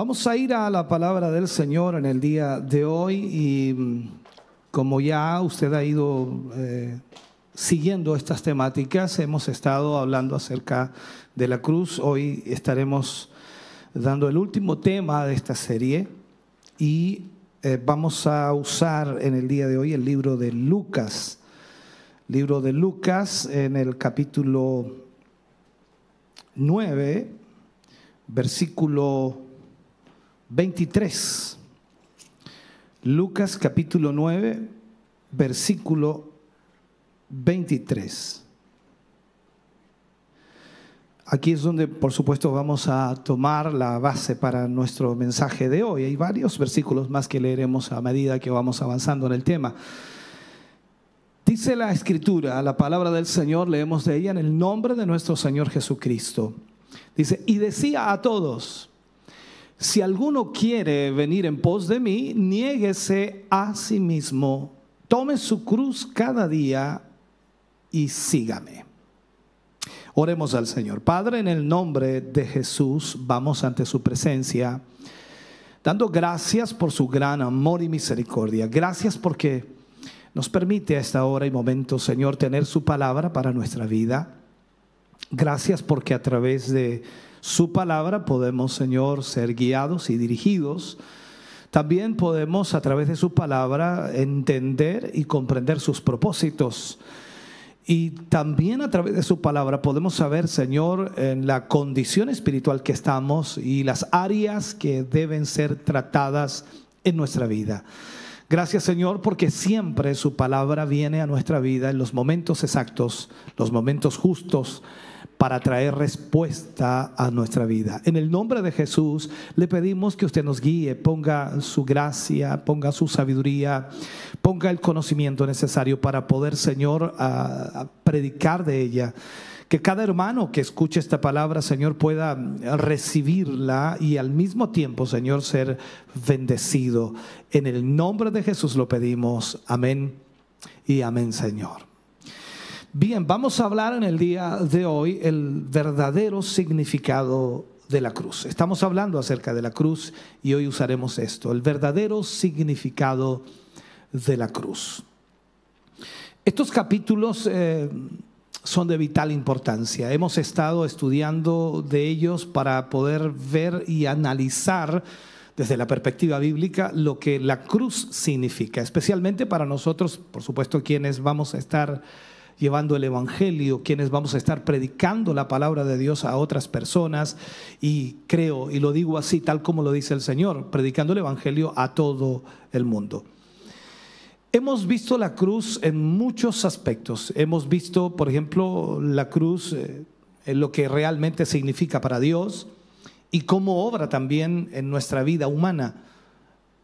Vamos a ir a la palabra del Señor en el día de hoy y mm, como ya usted ha ido eh, siguiendo estas temáticas, hemos estado hablando acerca de la cruz. Hoy estaremos dando el último tema de esta serie y eh, vamos a usar en el día de hoy el libro de Lucas. Libro de Lucas en el capítulo 9, versículo 23. Lucas capítulo 9, versículo 23. Aquí es donde, por supuesto, vamos a tomar la base para nuestro mensaje de hoy. Hay varios versículos más que leeremos a medida que vamos avanzando en el tema. Dice la escritura, la palabra del Señor, leemos de ella en el nombre de nuestro Señor Jesucristo. Dice, y decía a todos, si alguno quiere venir en pos de mí, niéguese a sí mismo, tome su cruz cada día y sígame. Oremos al Señor. Padre, en el nombre de Jesús, vamos ante su presencia, dando gracias por su gran amor y misericordia. Gracias porque nos permite a esta hora y momento, Señor, tener su palabra para nuestra vida. Gracias porque a través de su palabra podemos, Señor, ser guiados y dirigidos. También podemos a través de su palabra entender y comprender sus propósitos. Y también a través de su palabra podemos saber, Señor, en la condición espiritual que estamos y las áreas que deben ser tratadas en nuestra vida. Gracias Señor porque siempre su palabra viene a nuestra vida en los momentos exactos, los momentos justos para traer respuesta a nuestra vida. En el nombre de Jesús le pedimos que usted nos guíe, ponga su gracia, ponga su sabiduría, ponga el conocimiento necesario para poder, Señor, predicar de ella. Que cada hermano que escuche esta palabra, Señor, pueda recibirla y al mismo tiempo, Señor, ser bendecido. En el nombre de Jesús lo pedimos. Amén y amén, Señor. Bien, vamos a hablar en el día de hoy el verdadero significado de la cruz. Estamos hablando acerca de la cruz y hoy usaremos esto, el verdadero significado de la cruz. Estos capítulos eh, son de vital importancia. Hemos estado estudiando de ellos para poder ver y analizar desde la perspectiva bíblica lo que la cruz significa, especialmente para nosotros, por supuesto, quienes vamos a estar llevando el Evangelio, quienes vamos a estar predicando la palabra de Dios a otras personas y creo, y lo digo así, tal como lo dice el Señor, predicando el Evangelio a todo el mundo. Hemos visto la cruz en muchos aspectos. Hemos visto, por ejemplo, la cruz eh, lo que realmente significa para Dios y cómo obra también en nuestra vida humana.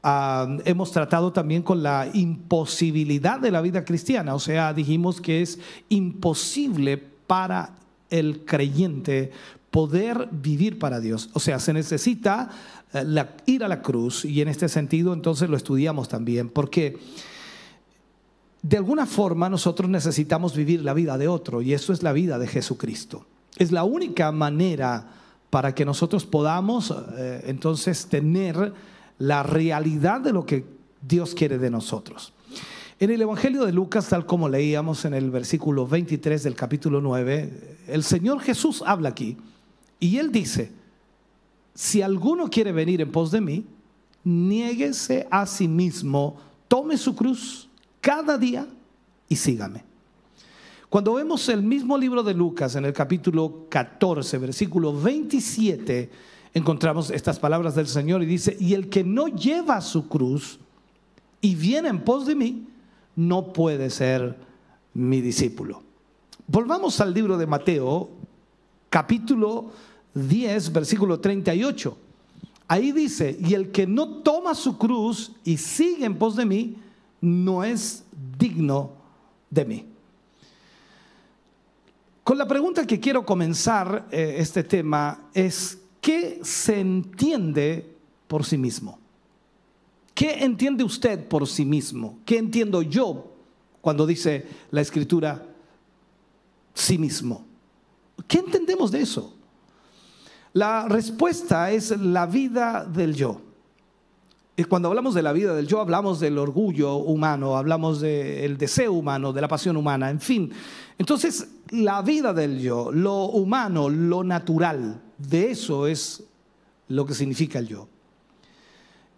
Ah, hemos tratado también con la imposibilidad de la vida cristiana, o sea, dijimos que es imposible para el creyente poder vivir para Dios. O sea, se necesita eh, ir a la cruz y en este sentido entonces lo estudiamos también, porque de alguna forma nosotros necesitamos vivir la vida de otro y eso es la vida de Jesucristo. Es la única manera para que nosotros podamos eh, entonces tener la realidad de lo que Dios quiere de nosotros. En el Evangelio de Lucas, tal como leíamos en el versículo 23 del capítulo 9, el Señor Jesús habla aquí y él dice, si alguno quiere venir en pos de mí, niéguese a sí mismo, tome su cruz cada día y sígame. Cuando vemos el mismo libro de Lucas en el capítulo 14, versículo 27, encontramos estas palabras del Señor y dice, y el que no lleva su cruz y viene en pos de mí, no puede ser mi discípulo. Volvamos al libro de Mateo, capítulo 10, versículo 38. Ahí dice, y el que no toma su cruz y sigue en pos de mí, no es digno de mí. Con la pregunta que quiero comenzar eh, este tema es, ¿qué se entiende por sí mismo? ¿Qué entiende usted por sí mismo? ¿Qué entiendo yo cuando dice la escritura sí mismo? ¿Qué entendemos de eso? La respuesta es la vida del yo. Y cuando hablamos de la vida del yo, hablamos del orgullo humano, hablamos del deseo humano, de la pasión humana, en fin. Entonces, la vida del yo, lo humano, lo natural, de eso es lo que significa el yo.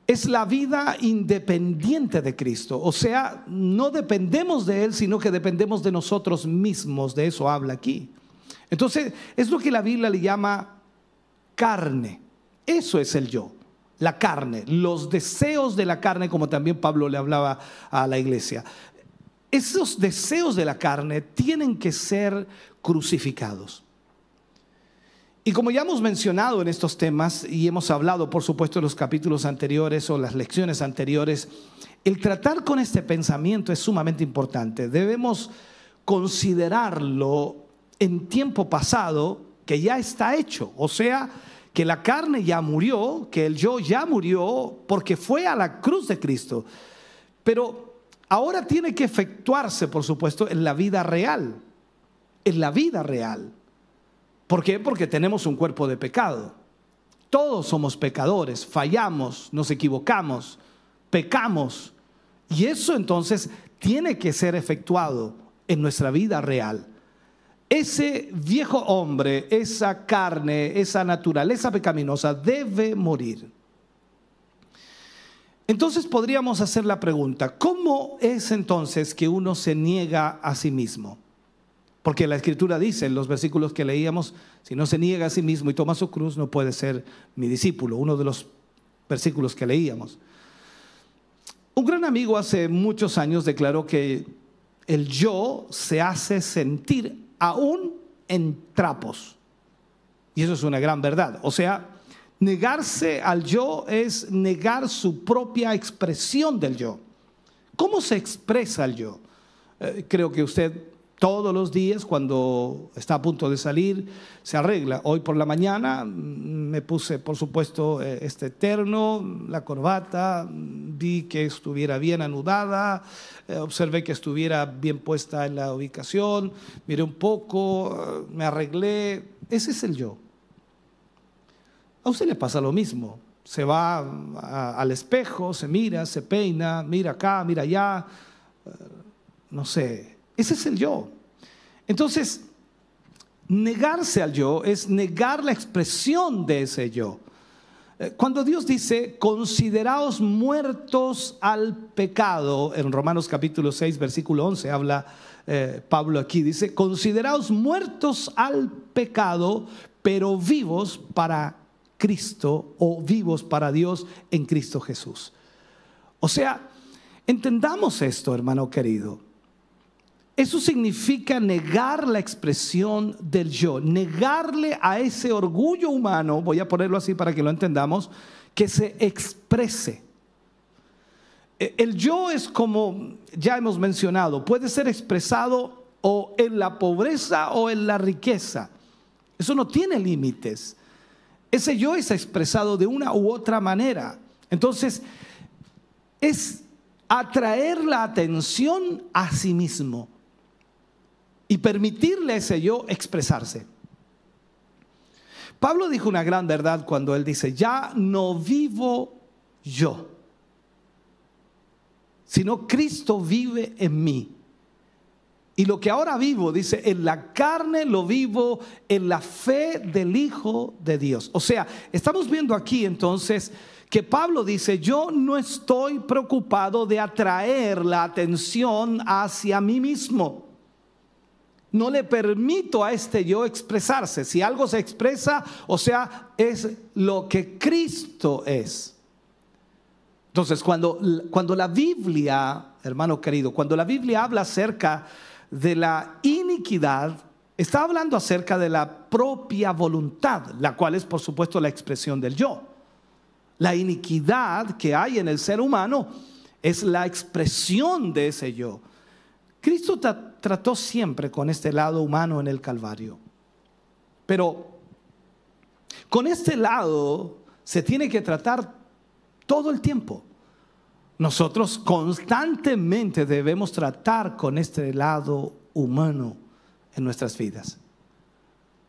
Es la vida independiente de Cristo, o sea, no dependemos de Él, sino que dependemos de nosotros mismos, de eso habla aquí. Entonces, es lo que la Biblia le llama carne. Eso es el yo, la carne, los deseos de la carne, como también Pablo le hablaba a la iglesia. Esos deseos de la carne tienen que ser crucificados. Y como ya hemos mencionado en estos temas y hemos hablado, por supuesto, en los capítulos anteriores o las lecciones anteriores, el tratar con este pensamiento es sumamente importante. Debemos considerarlo en tiempo pasado que ya está hecho. O sea, que la carne ya murió, que el yo ya murió porque fue a la cruz de Cristo. Pero ahora tiene que efectuarse, por supuesto, en la vida real. En la vida real. ¿Por qué? Porque tenemos un cuerpo de pecado. Todos somos pecadores, fallamos, nos equivocamos, pecamos. Y eso entonces tiene que ser efectuado en nuestra vida real ese viejo hombre, esa carne, esa naturaleza pecaminosa debe morir. Entonces podríamos hacer la pregunta, ¿cómo es entonces que uno se niega a sí mismo? Porque la escritura dice en los versículos que leíamos, si no se niega a sí mismo y toma su cruz, no puede ser mi discípulo, uno de los versículos que leíamos. Un gran amigo hace muchos años declaró que el yo se hace sentir aún en trapos. Y eso es una gran verdad. O sea, negarse al yo es negar su propia expresión del yo. ¿Cómo se expresa el yo? Eh, creo que usted todos los días cuando está a punto de salir se arregla. Hoy por la mañana mm, me puse, por supuesto, eh, este terno, la corbata, vi que estuviera bien anudada, eh, observé que estuviera bien puesta en la ubicación, miré un poco, me arreglé. Ese es el yo. A usted le pasa lo mismo. Se va al espejo, se mira, se peina, mira acá, mira allá, eh, no sé, ese es el yo. Entonces, negarse al yo es negar la expresión de ese yo. Eh, cuando Dios dice, consideraos muertos al pecado, en Romanos capítulo 6, versículo 11, habla eh, Pablo aquí, dice, consideraos muertos al pecado, pero vivos para Cristo o vivos para Dios en Cristo Jesús. O sea, entendamos esto, hermano querido. Eso significa negar la expresión del yo, negarle a ese orgullo humano, voy a ponerlo así para que lo entendamos, que se exprese. E, el yo es como ya hemos mencionado, puede ser expresado o en la pobreza o en la riqueza. Eso no tiene límites. Ese yo es expresado de una u otra manera. Entonces, es atraer la atención a sí mismo y permitirle a ese yo expresarse. Pablo dijo una gran verdad cuando él dice, ya no vivo yo, sino Cristo vive en mí. Y lo que ahora vivo, dice, en la carne lo vivo en la fe del Hijo de Dios. O sea, estamos viendo aquí entonces que Pablo dice, yo no estoy preocupado de atraer la atención hacia mí mismo no le permito a este yo expresarse. Si algo se expresa, o sea, es lo que Cristo es. Entonces, cuando, cuando la Biblia, hermano querido, cuando la Biblia habla acerca de la iniquidad, está hablando acerca de la propia voluntad, la cual es, por supuesto, la expresión del yo. La iniquidad que hay en el ser humano es la expresión de ese yo. Cristo trató siempre con este lado humano en el Calvario. Pero con este lado se tiene que tratar todo el tiempo. Nosotros constantemente debemos tratar con este lado humano en nuestras vidas.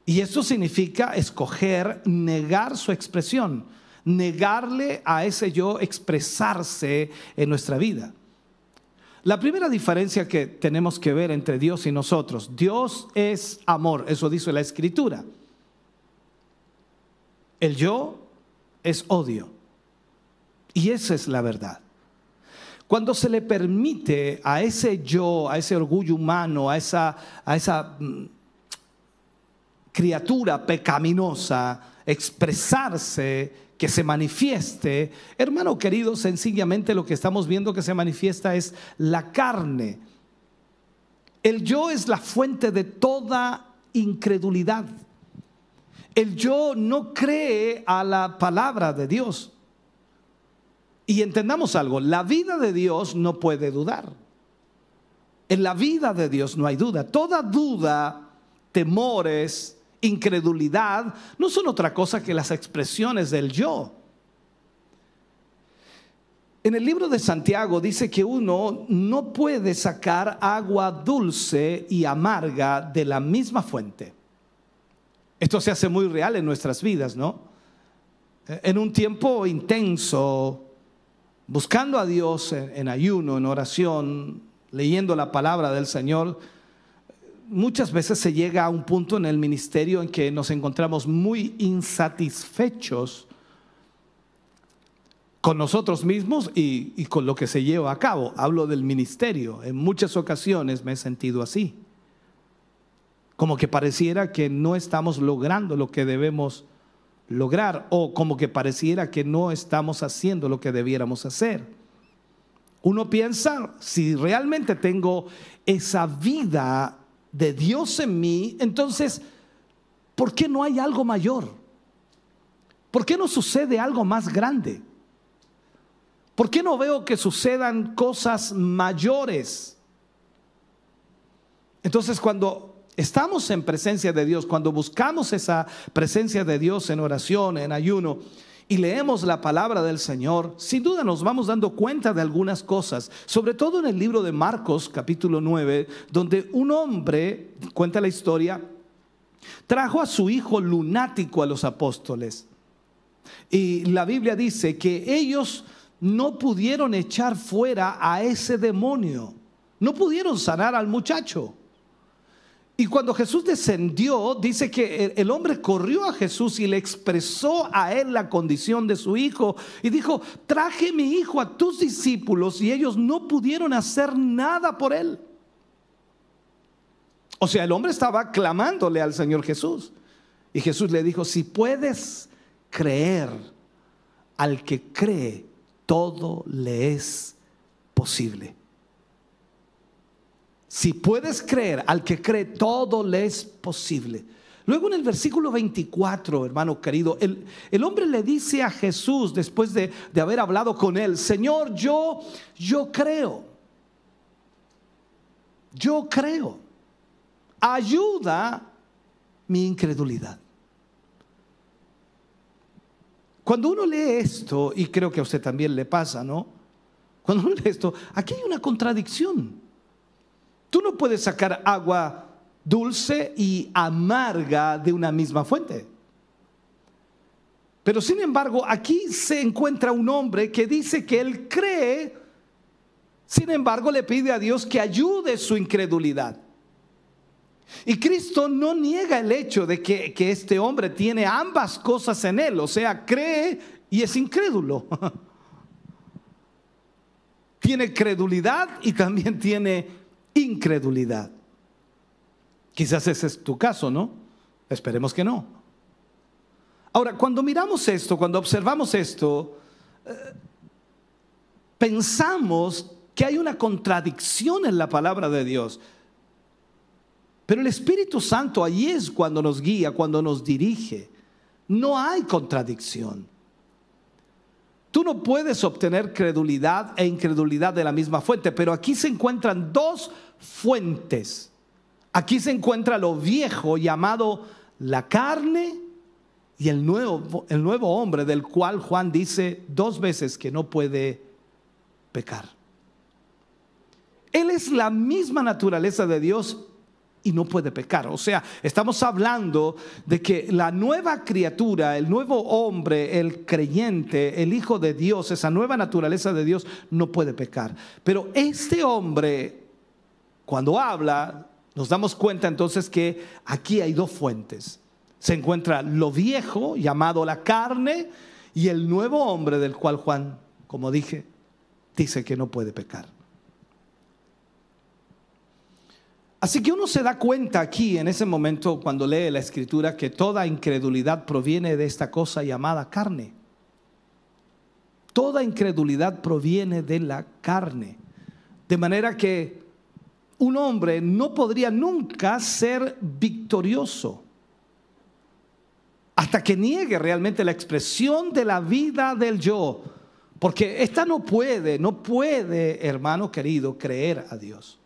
Y eso significa escoger negar su expresión, negarle a ese yo expresarse en nuestra vida. La primera diferencia que tenemos que ver entre Dios y nosotros, Dios es amor, eso dice la escritura. El yo es odio. Y esa es la verdad. Cuando se le permite a ese yo, a ese orgullo humano, a esa, a esa mm, criatura pecaminosa expresarse, que se manifieste, hermano querido, sencillamente lo que estamos viendo que se manifiesta es la carne. El yo es la fuente de toda incredulidad. El yo no cree a la palabra de Dios. Y entendamos algo, la vida de Dios no puede dudar. En la vida de Dios no hay duda. Toda duda, temores, incredulidad, no son otra cosa que las expresiones del yo. En el libro de Santiago dice que uno no puede sacar agua dulce y amarga de la misma fuente. Esto se hace muy real en nuestras vidas, ¿no? En un tiempo intenso, buscando a Dios en, ayuno, en oración, leyendo la palabra del Señor, muchas veces se llega a un punto en el ministerio en que nos encontramos muy insatisfechos con nosotros mismos y, con lo que se lleva a cabo. Hablo del ministerio. En muchas ocasiones me he sentido así como que pareciera que no estamos logrando lo que debemos lograr o como que pareciera que no estamos haciendo lo que debiéramos hacer. Uno piensa, si realmente tengo esa vida de Dios en mí, entonces, ¿por qué no hay algo mayor? ¿Por qué no sucede algo más grande? ¿Por qué no veo que sucedan cosas mayores? Entonces, cuando estamos en presencia de Dios, cuando buscamos esa presencia de Dios en oración, en ayuno, y leemos la palabra del Señor, sin duda nos vamos dando cuenta de algunas cosas, sobre todo en el libro de Marcos capítulo 9, donde un hombre, cuenta la historia, trajo a su hijo lunático a los apóstoles. Y la Biblia dice que ellos no pudieron echar fuera a ese demonio, no pudieron sanar al muchacho. Y cuando Jesús descendió, dice que el hombre corrió a Jesús y le expresó a él la condición de su hijo. Y dijo, traje mi hijo a tus discípulos y ellos no pudieron hacer nada por él. O sea, el hombre estaba clamándole al Señor Jesús. Y Jesús le dijo, si puedes creer, al que cree, todo le es posible. Si puedes creer, al que cree, todo le es posible. Luego en el versículo 24, hermano querido, el, el hombre le dice a Jesús, después de, de, haber hablado con él, Señor, yo, yo creo. Yo creo. Ayuda mi incredulidad. Cuando uno lee esto, y creo que a usted también le pasa, ¿no? Cuando uno lee esto, aquí hay una contradicción. Tú no puedes sacar agua dulce y amarga de una misma fuente. Pero sin embargo, aquí se encuentra un hombre que dice que él cree, sin embargo le pide a Dios que ayude su incredulidad. Y Cristo no niega el hecho de que, que este hombre tiene ambas cosas en él, o sea, cree y es incrédulo. tiene credulidad y también tiene incredulidad. Quizás ese es tu caso, ¿no? Esperemos que no. Ahora, cuando miramos esto, cuando observamos esto, eh, pensamos que hay una contradicción en la palabra de Dios. Pero el Espíritu Santo ahí es cuando nos guía, cuando nos dirige. No hay contradicción. Tú no puedes obtener credulidad e incredulidad de la misma fuente, pero aquí se encuentran dos fuentes. Aquí se encuentra lo viejo llamado la carne y el nuevo, el nuevo hombre del cual Juan dice dos veces que no puede pecar. Él es la misma naturaleza de Dios y no puede pecar. O sea, estamos hablando de que la nueva criatura, el nuevo hombre, el creyente, el Hijo de Dios, esa nueva naturaleza de Dios, no puede pecar. Pero este hombre, cuando habla, nos damos cuenta entonces que aquí hay dos fuentes. Se encuentra lo viejo, llamado la carne, y el nuevo hombre del cual Juan, como dije, dice que no puede pecar. Así que uno se da cuenta aquí en ese momento cuando lee la escritura que toda incredulidad proviene de esta cosa llamada carne. Toda incredulidad proviene de la carne. De manera que un hombre no podría nunca ser victorioso hasta que niegue realmente la expresión de la vida del yo. Porque esta no puede, no puede, hermano querido, creer a Dios.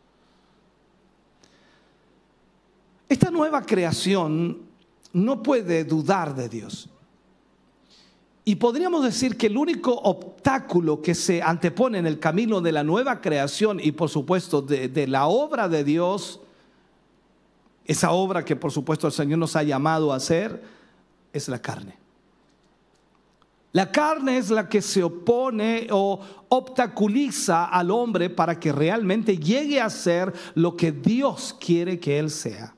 Esta nueva creación no puede dudar de Dios. Y podríamos decir que el único obstáculo que se antepone en el camino de la nueva creación y por supuesto de, la obra de Dios, esa obra que por supuesto el Señor nos ha llamado a hacer, es la carne. La carne es la que se opone o obstaculiza al hombre para que realmente llegue a ser lo que Dios quiere que él sea.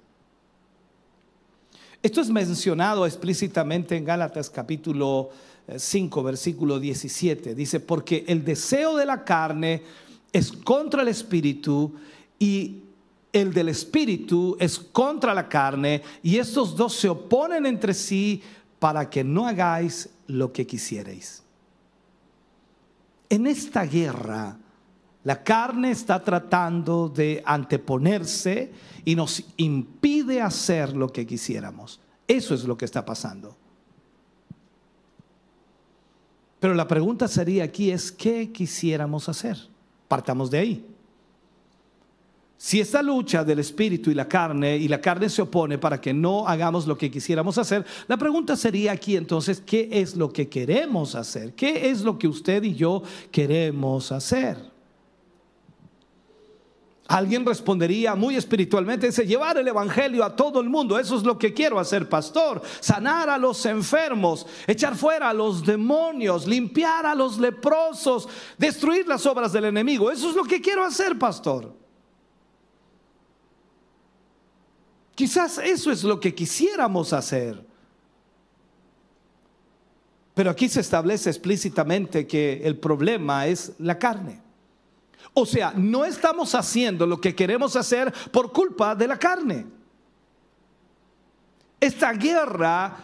Esto es mencionado explícitamente en Gálatas capítulo 5, eh, versículo 17. Dice, porque el deseo de la carne es contra el espíritu y el del espíritu es contra la carne y estos dos se oponen entre sí para que no hagáis lo que quisierais. En esta guerra, la carne está tratando de anteponerse y nos impide hacer lo que quisiéramos. Eso es lo que está pasando. Pero la pregunta sería aquí es, ¿qué quisiéramos hacer? Partamos de ahí. Si esta lucha del espíritu y la carne, y la carne se opone para que no hagamos lo que quisiéramos hacer, la pregunta sería aquí entonces, ¿qué es lo que queremos hacer? ¿Qué es lo que usted y yo queremos hacer? Alguien respondería muy espiritualmente, dice, llevar el Evangelio a todo el mundo, eso es lo que quiero hacer, pastor, sanar a los enfermos, echar fuera a los demonios, limpiar a los leprosos, destruir las obras del enemigo, eso es lo que quiero hacer, pastor. Quizás eso es lo que quisiéramos hacer. Pero aquí se establece explícitamente que el problema es la carne. O sea, no estamos haciendo lo que queremos hacer por culpa de la carne. Esta guerra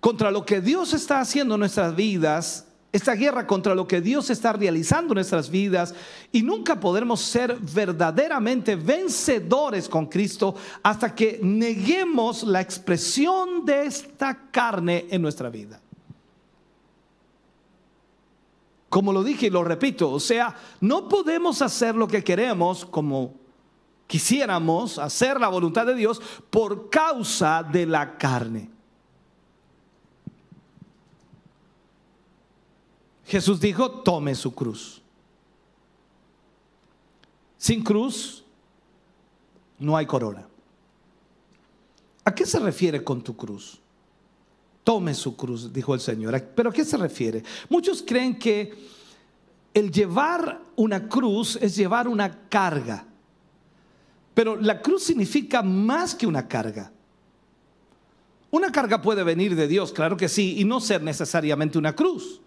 contra lo que Dios está haciendo en nuestras vidas, esta guerra contra lo que Dios está realizando en nuestras vidas, y nunca podremos ser verdaderamente vencedores con Cristo hasta que neguemos la expresión de esta carne en nuestra vida. Como lo dije y lo repito, o sea, no podemos hacer lo que queremos como quisiéramos, hacer la voluntad de Dios por causa de la carne. Jesús dijo, tome su cruz. Sin cruz no hay corona. ¿A qué se refiere con tu cruz? Tome su cruz, dijo el Señor. ¿Pero a qué se refiere? Muchos creen que el llevar una cruz es llevar una carga. Pero la cruz significa más que una carga. Una carga puede venir de Dios, claro que sí, y no ser necesariamente una cruz.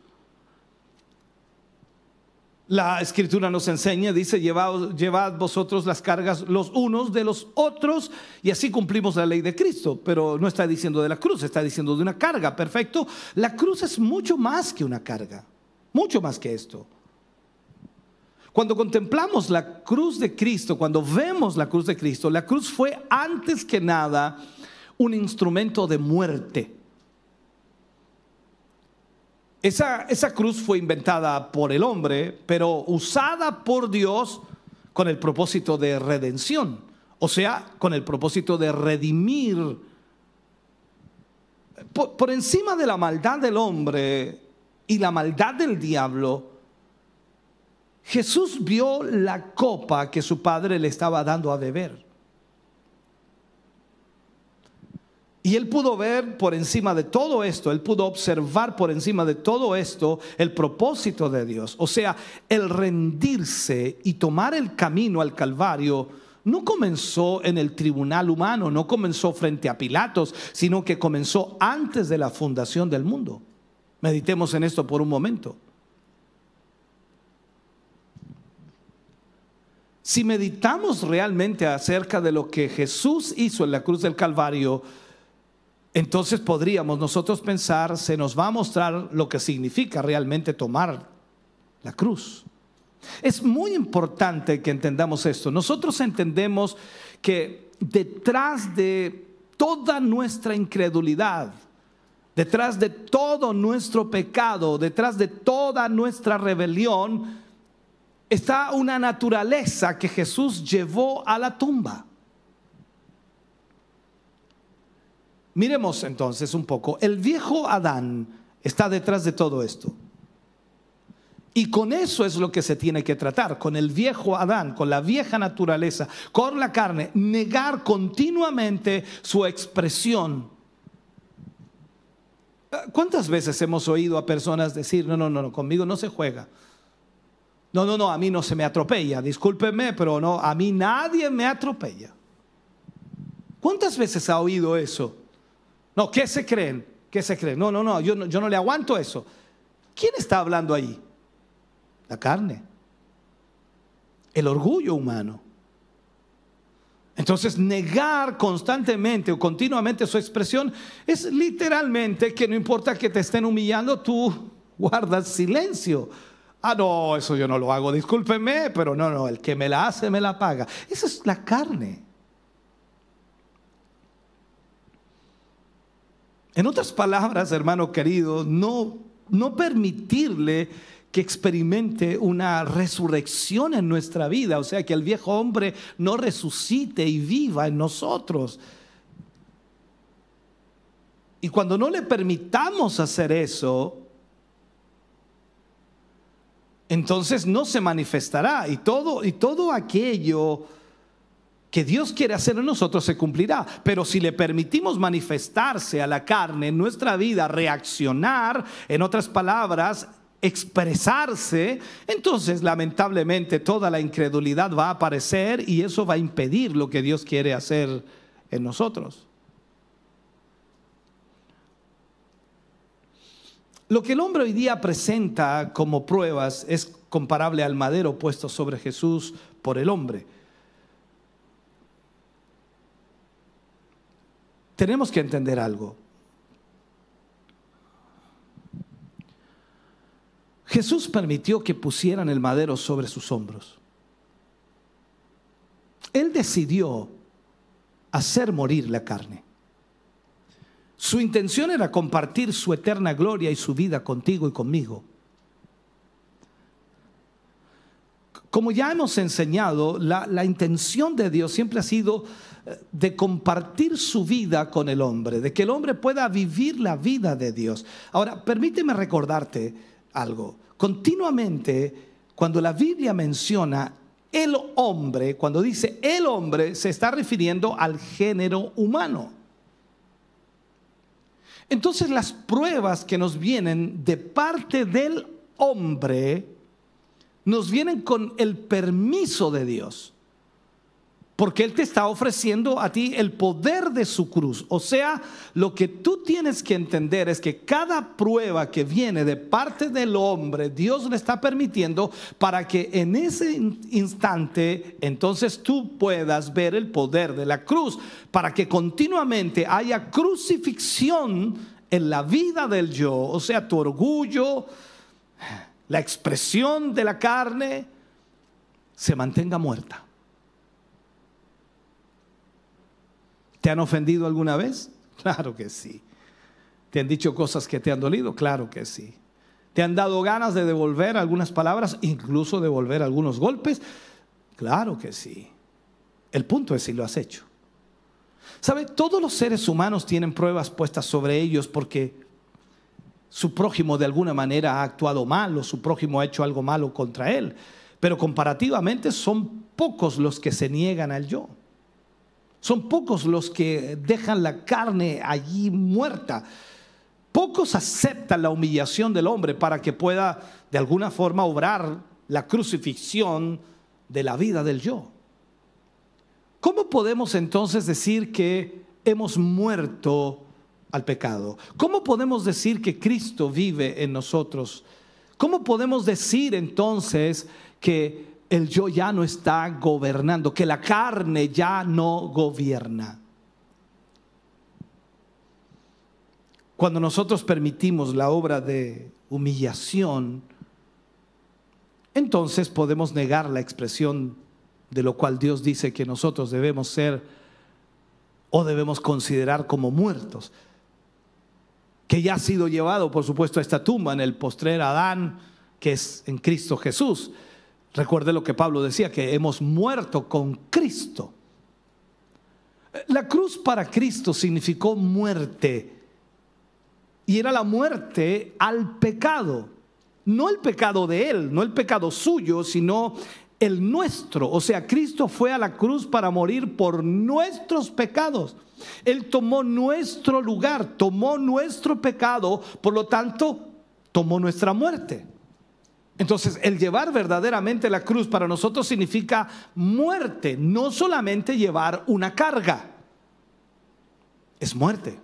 La escritura nos enseña, dice, llevad, vosotros las cargas los unos de los otros y así cumplimos la ley de Cristo. Pero no está diciendo de la cruz, está diciendo de una carga, perfecto. La cruz es mucho más que una carga, mucho más que esto. Cuando contemplamos la cruz de Cristo, cuando vemos la cruz de Cristo, la cruz fue antes que nada un instrumento de muerte. Esa, esa cruz fue inventada por el hombre, pero usada por Dios con el propósito de redención, o sea, con el propósito de redimir. Por, por encima de la maldad del hombre y la maldad del diablo, Jesús vio la copa que su padre le estaba dando a beber. Y él pudo ver por encima de todo esto, él pudo observar por encima de todo esto el propósito de Dios. O sea, el rendirse y tomar el camino al Calvario no comenzó en el tribunal humano, no comenzó frente a Pilatos, sino que comenzó antes de la fundación del mundo. Meditemos en esto por un momento. Si meditamos realmente acerca de lo que Jesús hizo en la cruz del Calvario, entonces podríamos nosotros pensar, se nos va a mostrar lo que significa realmente tomar la cruz. Es muy importante que entendamos esto. Nosotros entendemos que detrás de toda nuestra incredulidad, detrás de todo nuestro pecado, detrás de toda nuestra rebelión, está una naturaleza que Jesús llevó a la tumba. Miremos entonces un poco. El viejo Adán está detrás de todo esto. Y con eso es lo que se tiene que tratar, con el viejo Adán, con la vieja naturaleza, con la carne, negar continuamente su expresión. ¿Cuántas veces hemos oído a personas decir, no, no, no, no, conmigo no se juega? No, no, no, a mí no se me atropella, discúlpeme, pero no, a mí nadie me atropella. ¿Cuántas veces ha oído eso? No, ¿qué se creen? ¿Qué se creen? No, no, no, yo no, yo no le aguanto eso. ¿Quién está hablando ahí? La carne. El orgullo humano. Entonces, negar constantemente o continuamente su expresión es literalmente que no importa que te estén humillando, tú guardas silencio. Ah, no, eso yo no lo hago, discúlpeme, pero no, no, el que me la hace me la paga. Esa es la carne. En otras palabras, hermano querido, no, no permitirle que experimente una resurrección en nuestra vida, o sea, que el viejo hombre no resucite y viva en nosotros. Y cuando no le permitamos hacer eso, entonces no se manifestará y todo y todo aquello que Dios quiere hacer en nosotros se cumplirá. Pero si le permitimos manifestarse a la carne en nuestra vida, reaccionar, en otras palabras, expresarse, entonces lamentablemente toda la incredulidad va a aparecer y eso va a impedir lo que Dios quiere hacer en nosotros. Lo que el hombre hoy día presenta como pruebas es comparable al madero puesto sobre Jesús por el hombre. Tenemos que entender algo. Jesús permitió que pusieran el madero sobre sus hombros. Él decidió hacer morir la carne. Su intención era compartir su eterna gloria y su vida contigo y conmigo. Como ya hemos enseñado, la, la intención de Dios siempre ha sido de compartir su vida con el hombre, de que el hombre pueda vivir la vida de Dios. Ahora, permíteme recordarte algo. Continuamente, cuando la Biblia menciona el hombre, cuando dice el hombre, se está refiriendo al género humano. Entonces las pruebas que nos vienen de parte del hombre, nos vienen con el permiso de Dios. Porque Él te está ofreciendo a ti el poder de su cruz. O sea, lo que tú tienes que entender es que cada prueba que viene de parte del hombre, Dios le está permitiendo para que en ese instante entonces tú puedas ver el poder de la cruz. Para que continuamente haya crucifixión en la vida del yo. O sea, tu orgullo, la expresión de la carne, se mantenga muerta. ¿Te han ofendido alguna vez? Claro que sí. ¿Te han dicho cosas que te han dolido? Claro que sí. ¿Te han dado ganas de devolver algunas palabras, incluso devolver algunos golpes? Claro que sí. El punto es si lo has hecho. ¿Sabe? Todos los seres humanos tienen pruebas puestas sobre ellos porque su prójimo de alguna manera ha actuado mal o su prójimo ha hecho algo malo contra él. Pero comparativamente son pocos los que se niegan al yo. Son pocos los que dejan la carne allí muerta. Pocos aceptan la humillación del hombre para que pueda de alguna forma obrar la crucifixión de la vida del yo. ¿Cómo podemos entonces decir que hemos muerto al pecado? ¿Cómo podemos decir que Cristo vive en nosotros? ¿Cómo podemos decir entonces que el yo ya no está gobernando, que la carne ya no gobierna? Cuando nosotros permitimos la obra de humillación, entonces podemos negar la expresión de lo cual Dios dice que nosotros debemos ser o debemos considerar como muertos que ya ha sido llevado, por supuesto, a esta tumba en el postrer Adán, que es en Cristo Jesús. Recuerde lo que Pablo decía, que hemos muerto con Cristo. La cruz para Cristo significó muerte. Y era la muerte al pecado. No el pecado de Él, no el pecado suyo, sino el nuestro. O sea, Cristo fue a la cruz para morir por nuestros pecados. Él tomó nuestro lugar, tomó nuestro pecado, por lo tanto, tomó nuestra muerte. Entonces, el llevar verdaderamente la cruz para nosotros significa muerte, no solamente llevar una carga, es muerte.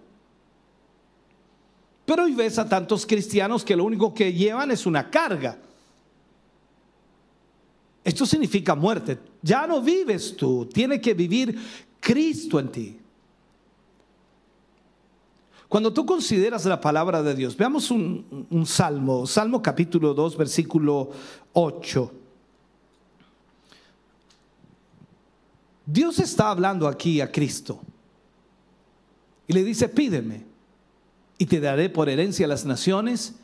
Pero hoy ves a tantos cristianos que lo único que llevan es una carga. Esto significa muerte. Ya no vives tú, tiene que vivir Cristo en ti. Cuando tú consideras la palabra de Dios, veamos un, salmo, Salmo capítulo 2, versículo 8. Dios está hablando aquí a Cristo y le dice, pídeme y te daré por herencia las naciones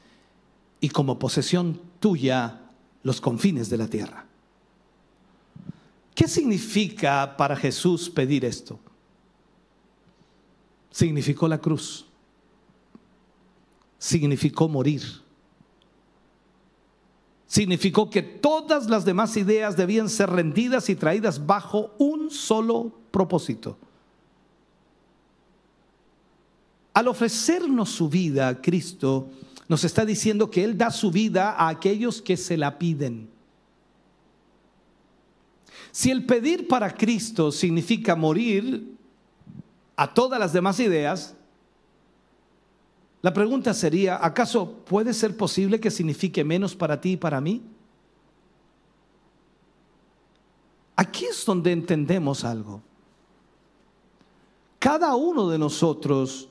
y como posesión tuya los confines de la tierra. ¿Qué significa para Jesús pedir esto? Significó la cruz. Significó morir. Significó que todas las demás ideas debían ser rendidas y traídas bajo un solo propósito. Al ofrecernos su vida a Cristo, nos está diciendo que Él da su vida a aquellos que se la piden. Si el pedir para Cristo significa morir a todas las demás ideas, la pregunta sería, ¿acaso puede ser posible que signifique menos para ti y para mí? Aquí es donde entendemos algo. Cada uno de nosotros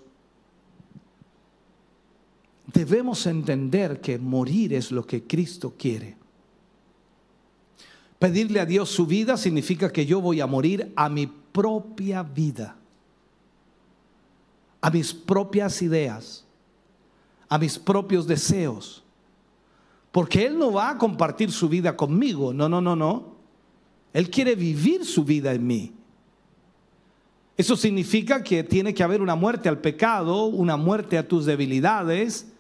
debemos entender que morir es lo que Cristo quiere. Pedirle a Dios su vida significa que yo voy a morir a mi propia vida, a mis propias ideas, a mis propios deseos. Porque Él no va a compartir su vida conmigo, no, no, no, no. Él quiere vivir su vida en mí. Eso significa que tiene que haber una muerte al pecado, una muerte a tus debilidades,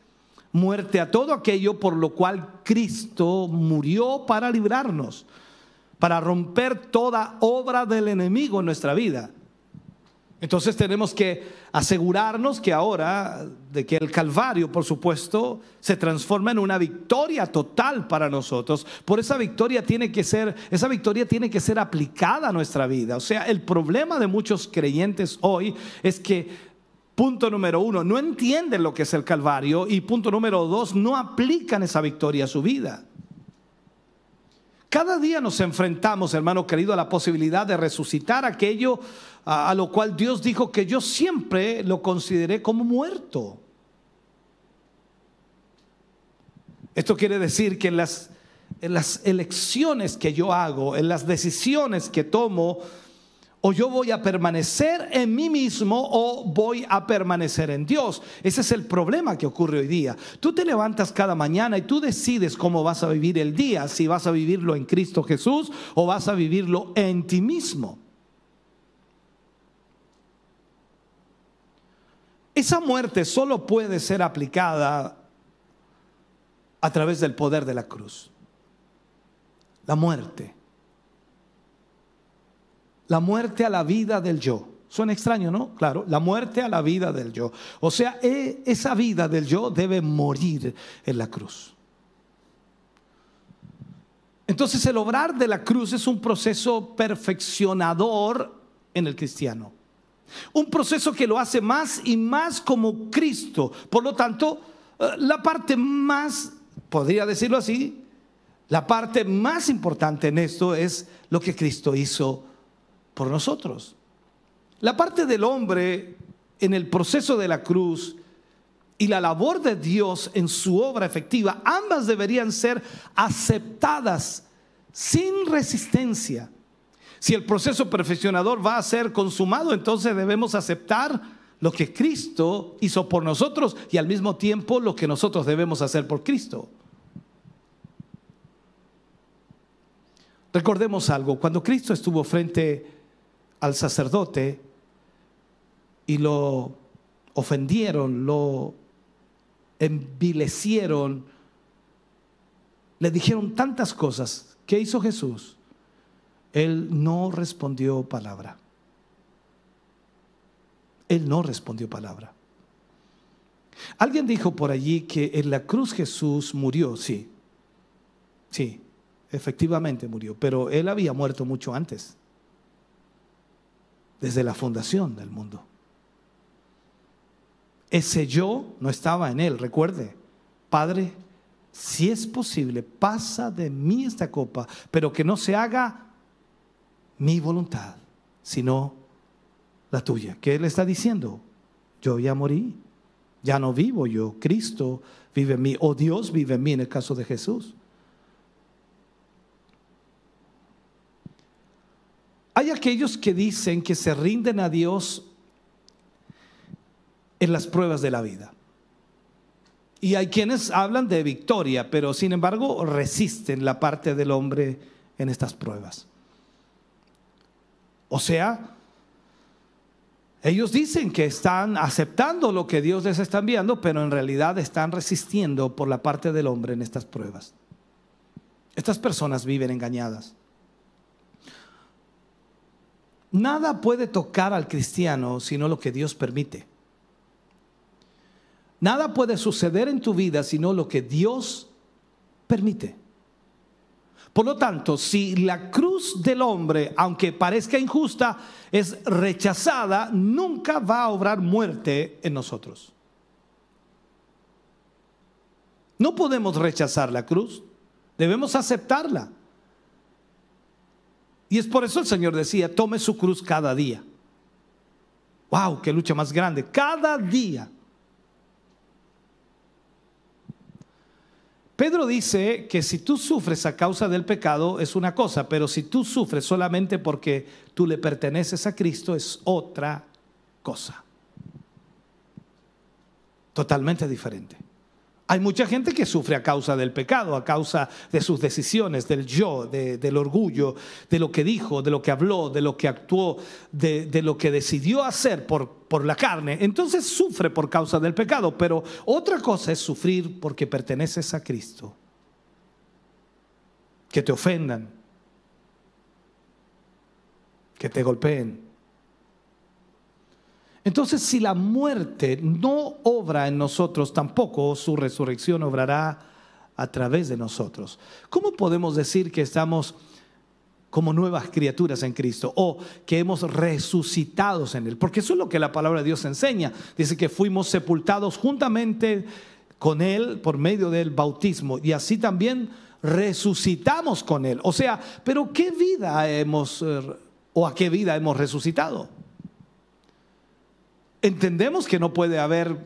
muerte a todo aquello por lo cual Cristo murió para librarnos para romper toda obra del enemigo en nuestra vida. Entonces tenemos que asegurarnos que ahora, de que el Calvario, por supuesto, se transforma en una victoria total para nosotros. Por esa victoria tiene que ser, esa victoria tiene que ser aplicada a nuestra vida. O sea, el problema de muchos creyentes hoy es que Punto número uno, no entienden lo que es el Calvario y punto número dos, no aplican esa victoria a su vida. Cada día nos enfrentamos, hermano querido, a la posibilidad de resucitar aquello a, lo cual Dios dijo que yo siempre lo consideré como muerto. Esto quiere decir que en las, en las elecciones que yo hago, en las decisiones que tomo, O yo voy a permanecer en mí mismo o voy a permanecer en Dios. Ese es el problema que ocurre hoy día. Tú te levantas cada mañana y tú decides cómo vas a vivir el día, si vas a vivirlo en Cristo Jesús o vas a vivirlo en ti mismo. Esa muerte solo puede ser aplicada a través del poder de la cruz. La muerte la muerte a la vida del yo. Suena extraño, ¿no? Claro, la muerte a la vida del yo. O sea, e, esa vida del yo debe morir en la cruz. Entonces el obrar de la cruz es un proceso perfeccionador en el cristiano. Un proceso que lo hace más y más como Cristo. Por lo tanto, eh, la parte más, podría decirlo así, la parte más importante en esto es lo que Cristo hizo por nosotros. La parte del hombre en el proceso de la cruz y la labor de Dios en su obra efectiva, ambas deberían ser aceptadas sin resistencia. Si el proceso perfeccionador va a ser consumado, entonces debemos aceptar lo que Cristo hizo por nosotros y al mismo tiempo lo que nosotros debemos hacer por Cristo. Recordemos algo, cuando Cristo estuvo frente al sacerdote y lo ofendieron, lo envilecieron, le dijeron tantas cosas. ¿Qué hizo Jesús? Él no respondió palabra. Él no respondió palabra. Alguien dijo por allí que en la cruz Jesús murió, sí. Sí, efectivamente murió, pero él había muerto mucho antes desde la fundación del mundo. Ese yo no estaba en él, recuerde, Padre, si es posible, pasa de mí esta copa, pero que no se haga mi voluntad, sino la tuya. ¿Qué él está diciendo? Yo ya morí, ya no vivo yo, Cristo vive en mí, o Dios vive en mí en el caso de Jesús. Hay aquellos que dicen que se rinden a Dios en las pruebas de la vida. Y hay quienes hablan de victoria, pero sin embargo resisten la parte del hombre en estas pruebas. O sea, ellos dicen que están aceptando lo que Dios les está enviando, pero en realidad están resistiendo por la parte del hombre en estas pruebas. Estas personas viven engañadas. Nada puede tocar al cristiano sino lo que Dios permite. Nada puede suceder en tu vida sino lo que Dios permite. Por lo tanto, si la cruz del hombre, aunque parezca injusta, es rechazada, nunca va a obrar muerte en nosotros. No podemos rechazar la cruz, debemos aceptarla. Y es por eso el Señor decía, tome su cruz cada día. ¡Wow! ¡Qué lucha más grande! Cada día. Pedro dice que si tú sufres a causa del pecado es una cosa, pero si tú sufres solamente porque tú le perteneces a Cristo es otra cosa. Totalmente diferente. Hay mucha gente que sufre a causa del pecado, a causa de sus decisiones, del yo, del orgullo, de lo que dijo, de lo que habló, de lo que actuó, de, de lo que decidió hacer por, por la carne. Entonces sufre por causa del pecado, pero otra cosa es sufrir porque perteneces a Cristo. Que te ofendan, que te golpeen, entonces, si la muerte no obra en nosotros, tampoco su resurrección obrará a través de nosotros. ¿Cómo podemos decir que estamos como nuevas criaturas en Cristo o que hemos resucitados en Él? Porque eso es lo que la palabra de Dios enseña. Dice que fuimos sepultados juntamente con Él por medio del bautismo y así también resucitamos con Él. O sea, pero ¿qué vida hemos eh, o a qué vida hemos resucitado? Entendemos que no puede haber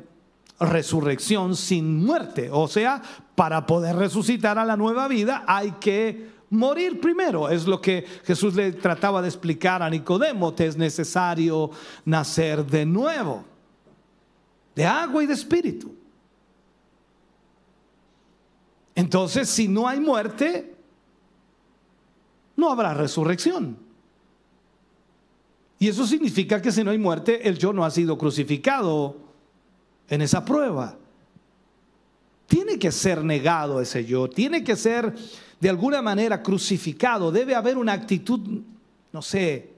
resurrección sin muerte. O sea, para poder resucitar a la nueva vida hay que morir primero. Es lo que Jesús le trataba de explicar a Nicodemo. Te es necesario nacer de nuevo, de agua y de espíritu. Entonces, si no hay muerte, no habrá resurrección. Y eso significa que si no hay muerte, el yo no ha sido crucificado en esa prueba. Tiene que ser negado ese yo, tiene que ser de alguna manera crucificado, debe haber una actitud, no sé,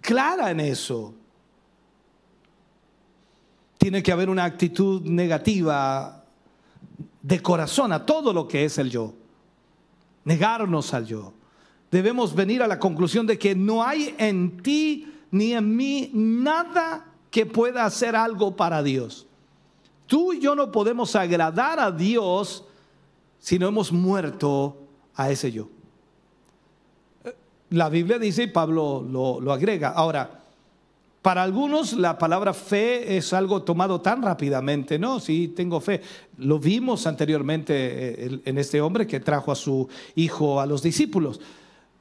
clara en eso. Tiene que haber una actitud negativa de corazón a todo lo que es el yo. Negarnos al yo. Debemos venir a la conclusión de que no hay en ti ni en mí nada que pueda hacer algo para Dios. Tú y yo no podemos agradar a Dios si no hemos muerto a ese yo. La Biblia dice y Pablo lo, lo agrega. Ahora, para algunos la palabra fe es algo tomado tan rápidamente, ¿no? Sí, tengo fe. Lo vimos anteriormente eh, en este hombre que trajo a su hijo a los discípulos,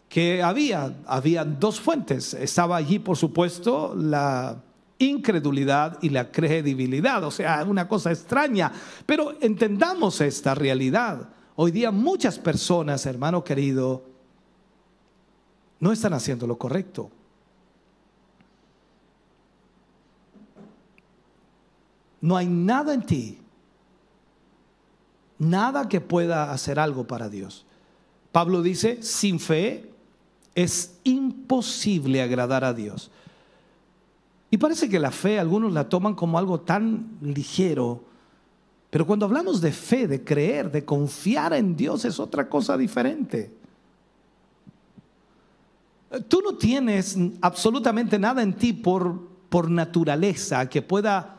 que había, había dos fuentes. Estaba allí, por supuesto, la incredulidad y la credibilidad, o sea, una cosa extraña. Pero entendamos esta realidad. Hoy día muchas personas, hermano querido, no están haciendo lo correcto. No hay nada en ti, nada que pueda hacer algo para Dios. Pablo dice, sin fe es imposible agradar a Dios. Y parece que la fe algunos la toman como algo tan ligero, pero cuando hablamos de fe, de creer, de confiar en Dios es otra cosa diferente. Tú no tienes absolutamente nada en ti por, por naturaleza que pueda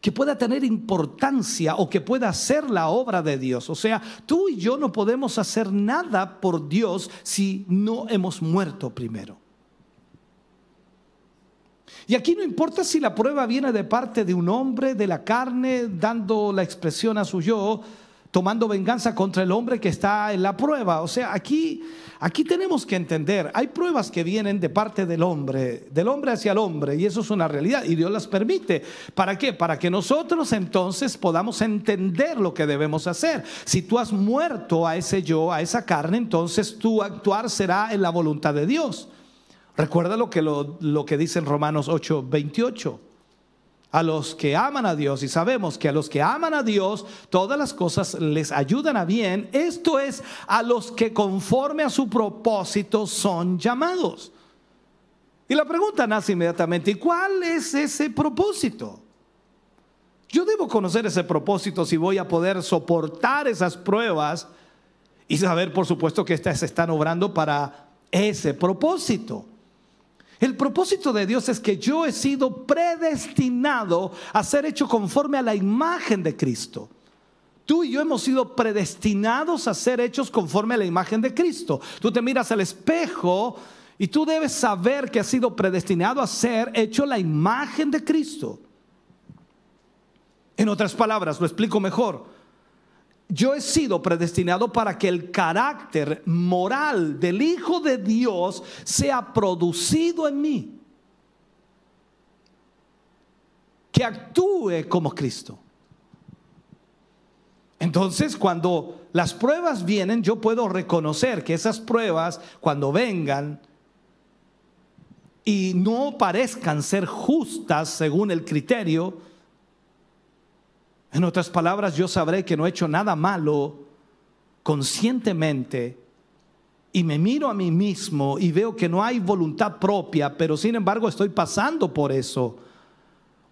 que pueda tener importancia o que pueda hacer la obra de Dios. O sea, tú y yo no podemos hacer nada por Dios si no hemos muerto primero. Y aquí no importa si la prueba viene de parte de un hombre de la carne dando la expresión a su yo, tomando venganza contra el hombre que está en la prueba. O sea, aquí, aquí tenemos que entender, hay pruebas que vienen de parte del hombre, del hombre hacia el hombre, y eso es una realidad, y Dios las permite. ¿Para qué? Para que nosotros entonces podamos entender lo que debemos hacer. Si tú has muerto a ese yo, a esa carne, entonces tu actuar será en la voluntad de Dios. Recuerda lo que, lo, lo que dice en Romanos 8, 28 a los que aman a Dios y sabemos que a los que aman a Dios todas las cosas les ayudan a bien, esto es a los que conforme a su propósito son llamados. Y la pregunta nace inmediatamente, ¿y cuál es ese propósito? Yo debo conocer ese propósito si voy a poder soportar esas pruebas y saber, por supuesto, que estas están obrando para ese propósito. El propósito de Dios es que yo he sido predestinado a ser hecho conforme a la imagen de Cristo. Tú y yo hemos sido predestinados a ser hechos conforme a la imagen de Cristo. Tú te miras al espejo y tú debes saber que has sido predestinado a ser hecho la imagen de Cristo. En otras palabras, lo explico mejor yo he sido predestinado para que el carácter moral del Hijo de Dios sea producido en mí. Que actúe como Cristo. Entonces, cuando las pruebas vienen, yo puedo reconocer que esas pruebas, cuando vengan y no parezcan ser justas según el criterio, en otras palabras, yo sabré que no he hecho nada malo conscientemente y me miro a mí mismo y veo que no hay voluntad propia, pero sin embargo estoy pasando por eso.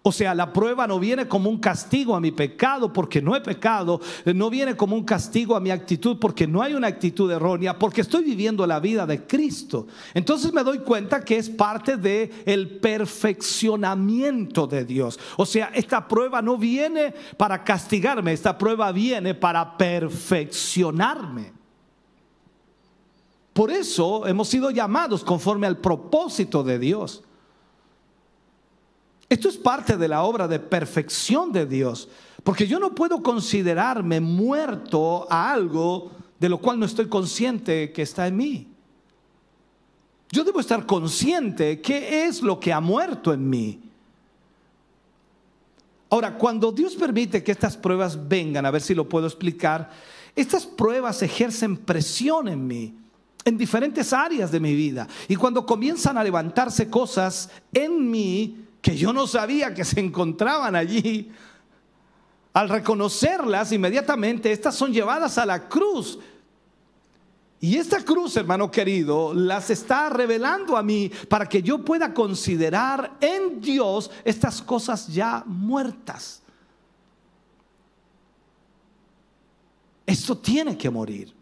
O sea, la prueba no viene como un castigo a mi pecado porque no he pecado, no viene como un castigo a mi actitud porque no hay una actitud errónea, porque estoy viviendo la vida de Cristo. Entonces me doy cuenta que es parte de el perfeccionamiento de Dios. O sea, esta prueba no viene para castigarme, esta prueba viene para perfeccionarme. Por eso hemos sido llamados conforme al propósito de Dios. Esto es parte de la obra de perfección de Dios, porque yo no puedo considerarme muerto a algo de lo cual no estoy consciente que está en mí. Yo debo estar consciente qué es lo que ha muerto en mí. Ahora, cuando Dios permite que estas pruebas vengan, a ver si lo puedo explicar, estas pruebas ejercen presión en mí, en diferentes áreas de mi vida. Y cuando comienzan a levantarse cosas en mí que yo no sabía que se encontraban allí, al reconocerlas inmediatamente, estas son llevadas a la cruz. Y esta cruz, hermano querido, las está revelando a mí para que yo pueda considerar en Dios estas cosas ya muertas. Esto tiene que morir.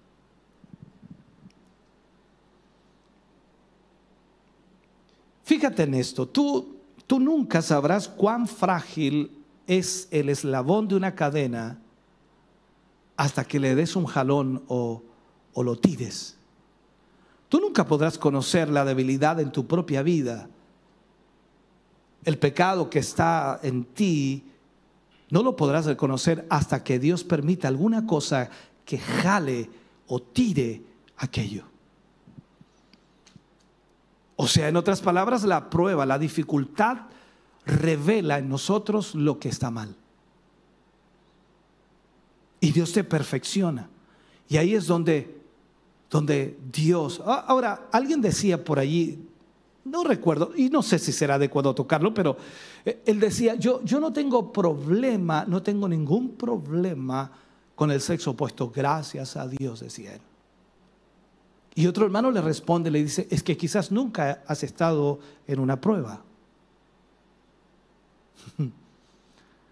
Fíjate en esto, tú, tú nunca sabrás cuán frágil es el eslabón de una cadena hasta que le des un jalón o, lo tires. Tú nunca podrás conocer la debilidad en tu propia vida. El pecado que está en ti no lo podrás reconocer hasta que Dios permita alguna cosa que jale o tire aquello. O sea, en otras palabras, la prueba, la dificultad revela en nosotros lo que está mal. Y Dios te perfecciona. Y ahí es donde, donde Dios... Ah, ahora, alguien decía por allí, no recuerdo, y no sé si será adecuado tocarlo, pero eh, él decía, yo, yo no tengo problema, no tengo ningún problema con el sexo opuesto, gracias a Dios, decía él. Y otro hermano le responde, le dice, es que quizás nunca has estado en una prueba.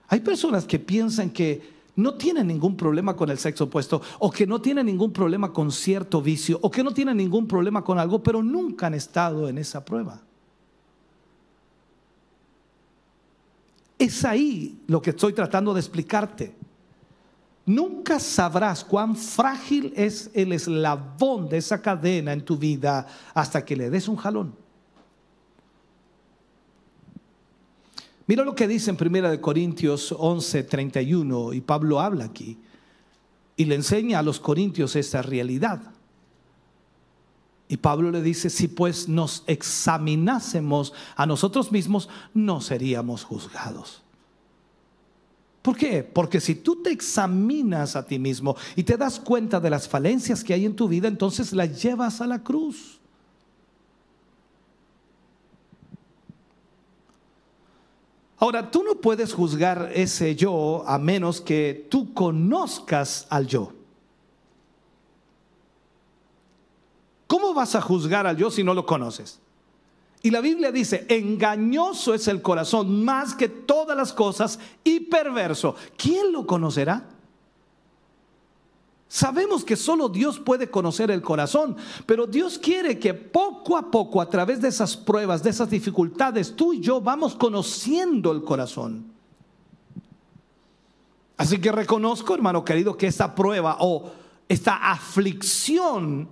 Hay personas que piensan que no tienen ningún problema con el sexo opuesto o que no tienen ningún problema con cierto vicio o que no tienen ningún problema con algo, pero nunca han estado en esa prueba. Es ahí lo que estoy tratando de explicarte. Nunca sabrás cuán frágil es el eslabón de esa cadena en tu vida hasta que le des un jalón. Mira lo que dice en 1 Corintios 11, 31, y Pablo habla aquí, y le enseña a los corintios esta realidad. Y Pablo le dice, si pues nos examinásemos a nosotros mismos, no seríamos juzgados. ¿Por qué? Porque si tú te examinas a ti mismo y te das cuenta de las falencias que hay en tu vida, entonces las llevas a la cruz. Ahora, tú no puedes juzgar ese yo a menos que tú conozcas al yo. ¿Cómo vas a juzgar al yo si no lo conoces? Y la Biblia dice, engañoso es el corazón más que todas las cosas y perverso. ¿Quién lo conocerá? Sabemos que solo Dios puede conocer el corazón, pero Dios quiere que poco a poco, a través de esas pruebas, de esas dificultades, tú y yo vamos conociendo el corazón. Así que reconozco, hermano querido, que esta prueba o esta aflicción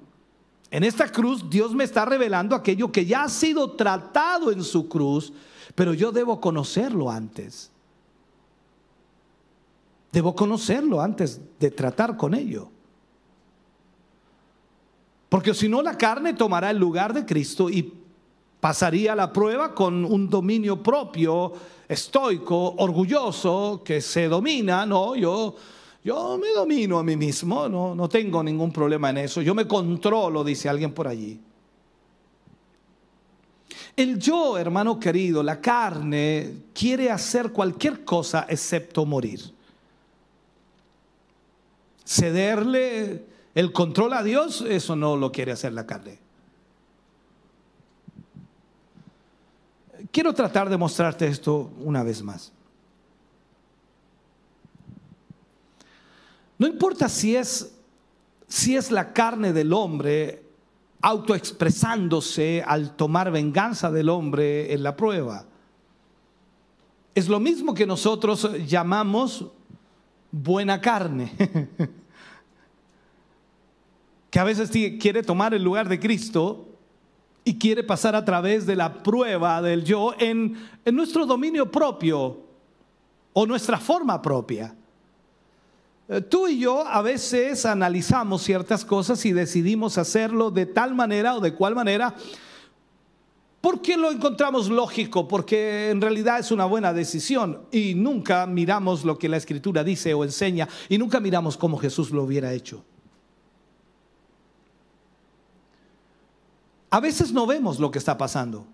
en esta cruz, Dios me está revelando aquello que ya ha sido tratado en su cruz, pero yo debo conocerlo antes. Debo conocerlo antes de tratar con ello. Porque si no, la carne tomará el lugar de Cristo y pasaría la prueba con un dominio propio, estoico, orgulloso, que se domina. No, yo, yo me domino a mí mismo, no, no tengo ningún problema en eso. Yo me controlo, dice alguien por allí. El yo, hermano querido, la carne, quiere hacer cualquier cosa excepto morir cederle el control a Dios, eso no lo quiere hacer la carne. Quiero tratar de mostrarte esto una vez más. No importa si es, si es la carne del hombre autoexpresándose al tomar venganza del hombre en la prueba. Es lo mismo que nosotros llamamos buena carne, que a veces quiere tomar el lugar de Cristo y quiere pasar a través de la prueba del yo en, nuestro dominio propio o nuestra forma propia. Eh, Tú y yo a veces analizamos ciertas cosas y decidimos hacerlo de tal manera o de cual manera porque lo encontramos lógico, porque en realidad es una buena decisión y nunca miramos lo que la escritura dice o enseña y nunca miramos cómo Jesús lo hubiera hecho. A veces no vemos lo que está pasando.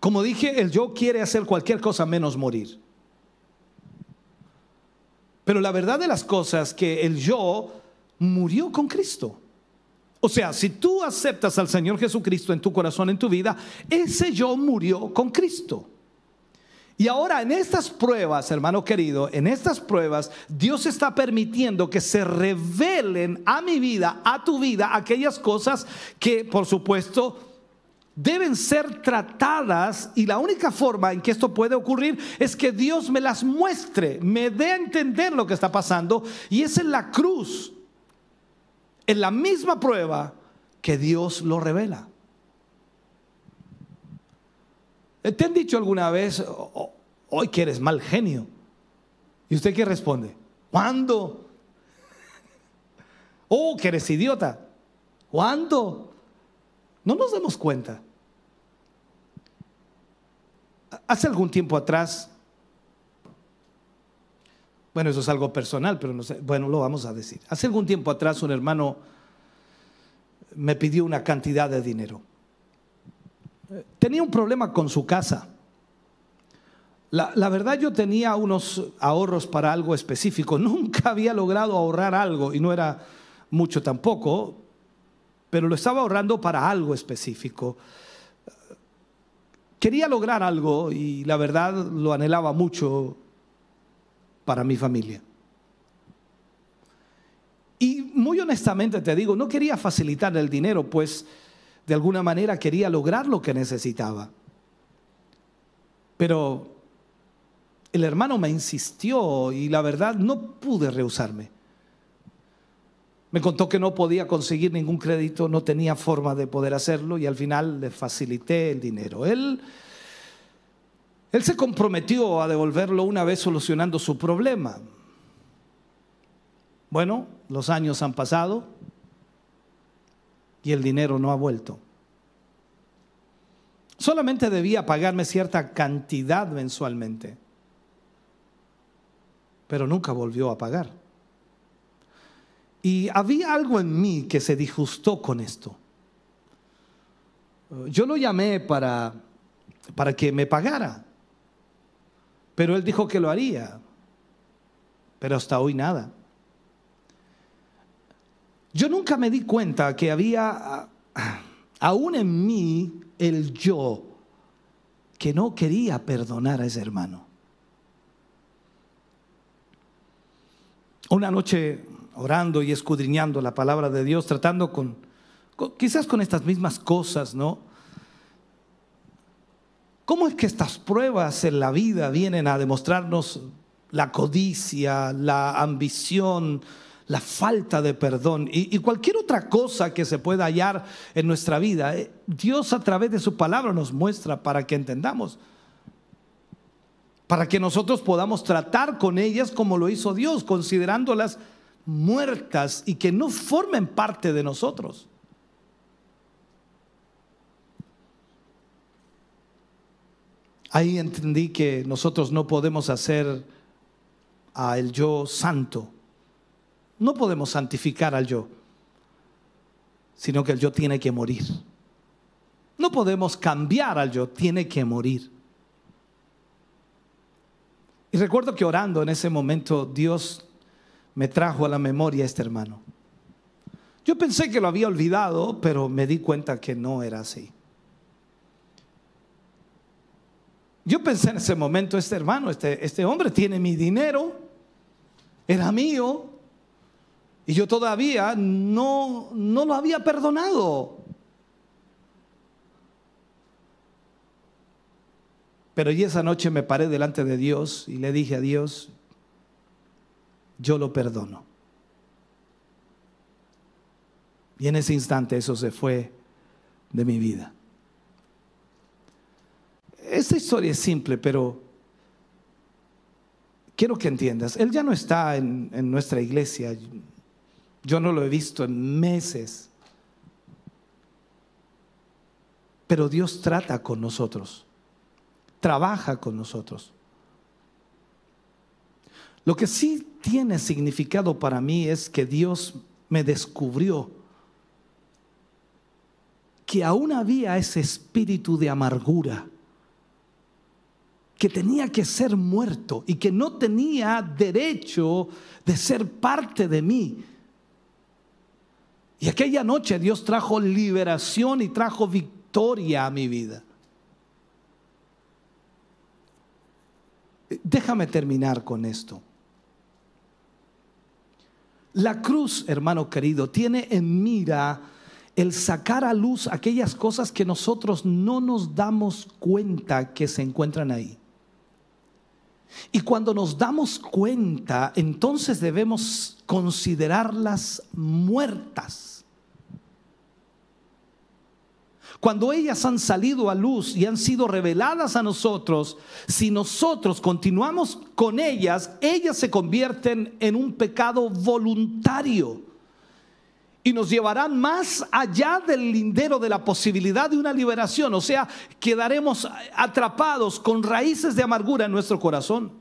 Como dije, el yo quiere hacer cualquier cosa menos morir. Pero la verdad de las cosas que el yo murió con Cristo. O sea, si tú aceptas al Señor Jesucristo en tu corazón, en tu vida, ese yo murió con Cristo. Y ahora en estas pruebas, hermano querido, en estas pruebas, Dios está permitiendo que se revelen a mi vida, a tu vida, aquellas cosas que, por supuesto, deben ser tratadas y la única forma en que esto puede ocurrir es que Dios me las muestre, me dé a entender lo que está pasando y es en la cruz, en la misma prueba que Dios lo revela. ¿Te han dicho alguna vez, hoy que eres mal genio? ¿Y usted qué responde? ¿Cuándo? Oh, que eres idiota. ¿Cuándo? No nos damos cuenta. Hace algún tiempo atrás, bueno, eso es algo personal, pero no sé, bueno, lo vamos a decir. Hace algún tiempo atrás un hermano me pidió una cantidad de dinero. Tenía un problema con su casa. La, la, verdad yo tenía unos ahorros para algo específico. Nunca había logrado ahorrar algo y no era mucho tampoco, pero lo estaba ahorrando para algo específico. Quería lograr algo y la verdad lo anhelaba mucho para mi familia. Y muy honestamente te digo, no quería facilitar el dinero, pues de alguna manera quería lograr lo que necesitaba. Pero el hermano me insistió y la verdad no pude rehusarme. Me contó que no podía conseguir ningún crédito, no tenía forma de poder hacerlo y al final le facilité el dinero. Él, él se comprometió a devolverlo una vez solucionando su problema. Bueno, los años han pasado y el dinero no ha vuelto. Solamente debía pagarme cierta cantidad mensualmente, pero nunca volvió a pagar. Y había algo en mí que se disgustó con esto. Yo lo llamé para, para que me pagara, pero él dijo que lo haría, pero hasta hoy nada. Yo nunca me di cuenta que había aún en mí el yo que no quería perdonar a ese hermano. Una noche orando y escudriñando la palabra de Dios, tratando con, quizás con estas mismas cosas, ¿no? ¿Cómo es que estas pruebas en la vida vienen a demostrarnos la codicia, la ambición, la falta de perdón y, cualquier otra cosa que se pueda hallar en nuestra vida? Eh, Dios a través de su palabra nos muestra para que entendamos para que nosotros podamos tratar con ellas como lo hizo Dios, considerándolas muertas y que no formen parte de nosotros. Ahí entendí que nosotros no podemos hacer a el yo santo. No podemos santificar al yo, sino que el yo tiene que morir. No podemos cambiar al yo, tiene que morir. Y recuerdo que orando en ese momento Dios me trajo a la memoria este hermano. Yo pensé que lo había olvidado, pero me di cuenta que no era así. Yo pensé en ese momento, este hermano, este, este hombre tiene mi dinero, era mío, y yo todavía no, no lo había perdonado. Pero y esa noche me paré delante de Dios y le dije a Dios, yo lo perdono. Y en ese instante eso se fue de mi vida. Esta historia es simple, pero quiero que entiendas, Él ya no está en, en nuestra iglesia. Yo no lo he visto en meses. Pero Dios trata con nosotros, trabaja con nosotros. Lo que sí tiene significado para mí es que Dios me descubrió que aún había ese espíritu de amargura que tenía que ser muerto y que no tenía derecho de ser parte de mí. Y aquella noche Dios trajo liberación y trajo victoria a mi vida. Déjame terminar con esto. La cruz, hermano querido, tiene en mira el sacar a luz aquellas cosas que nosotros no nos damos cuenta que se encuentran ahí. Y cuando nos damos cuenta, entonces debemos considerarlas muertas. Cuando ellas han salido a luz y han sido reveladas a nosotros, si nosotros continuamos con ellas, ellas se convierten en un pecado voluntario y nos llevarán más allá del lindero de la posibilidad de una liberación. O sea, quedaremos atrapados con raíces de amargura en nuestro corazón.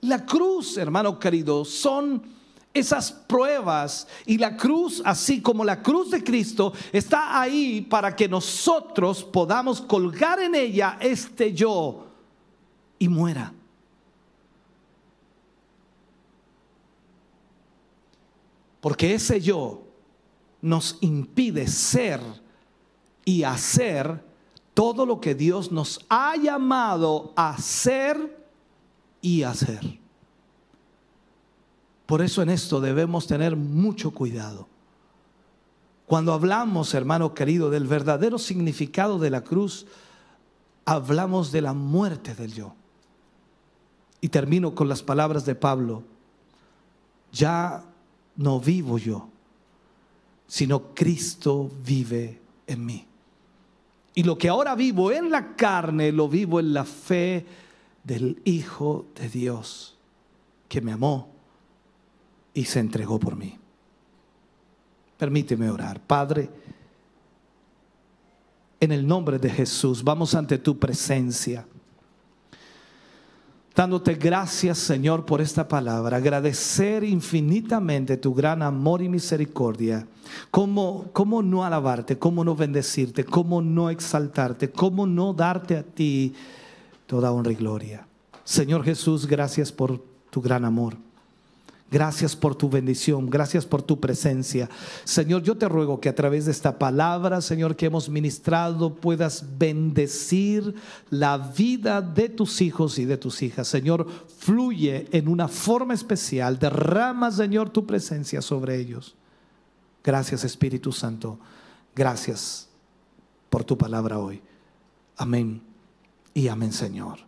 La cruz, hermano querido, son esas pruebas y la cruz, así como la cruz de Cristo, está ahí para que nosotros podamos colgar en ella este yo y muera. Porque ese yo nos impide ser y hacer todo lo que Dios nos ha llamado a ser y hacer. Por eso en esto debemos tener mucho cuidado. Cuando hablamos, hermano querido, del verdadero significado de la cruz, hablamos de la muerte del yo. Y termino con las palabras de Pablo. Ya no vivo yo, sino Cristo vive en mí. Y lo que ahora vivo en la carne, lo vivo en la fe del Hijo de Dios, que me amó y se entregó por mí. Permíteme orar. Padre, en el nombre de Jesús, vamos ante tu presencia dándote gracias, Señor, por esta palabra, agradecer infinitamente tu gran amor y misericordia. ¿Cómo, cómo no alabarte? ¿Cómo no bendecirte? ¿Cómo no exaltarte? ¿Cómo no darte a ti toda honra y gloria? Señor Jesús, gracias por tu gran amor. Gracias por tu bendición, gracias por tu presencia. Señor, yo te ruego que a través de esta palabra, Señor, que hemos ministrado, puedas bendecir la vida de tus hijos y de tus hijas. Señor, fluye en una forma especial, derrama, Señor, tu presencia sobre ellos. Gracias, Espíritu Santo. Gracias por tu palabra hoy. Amén y amén, Señor.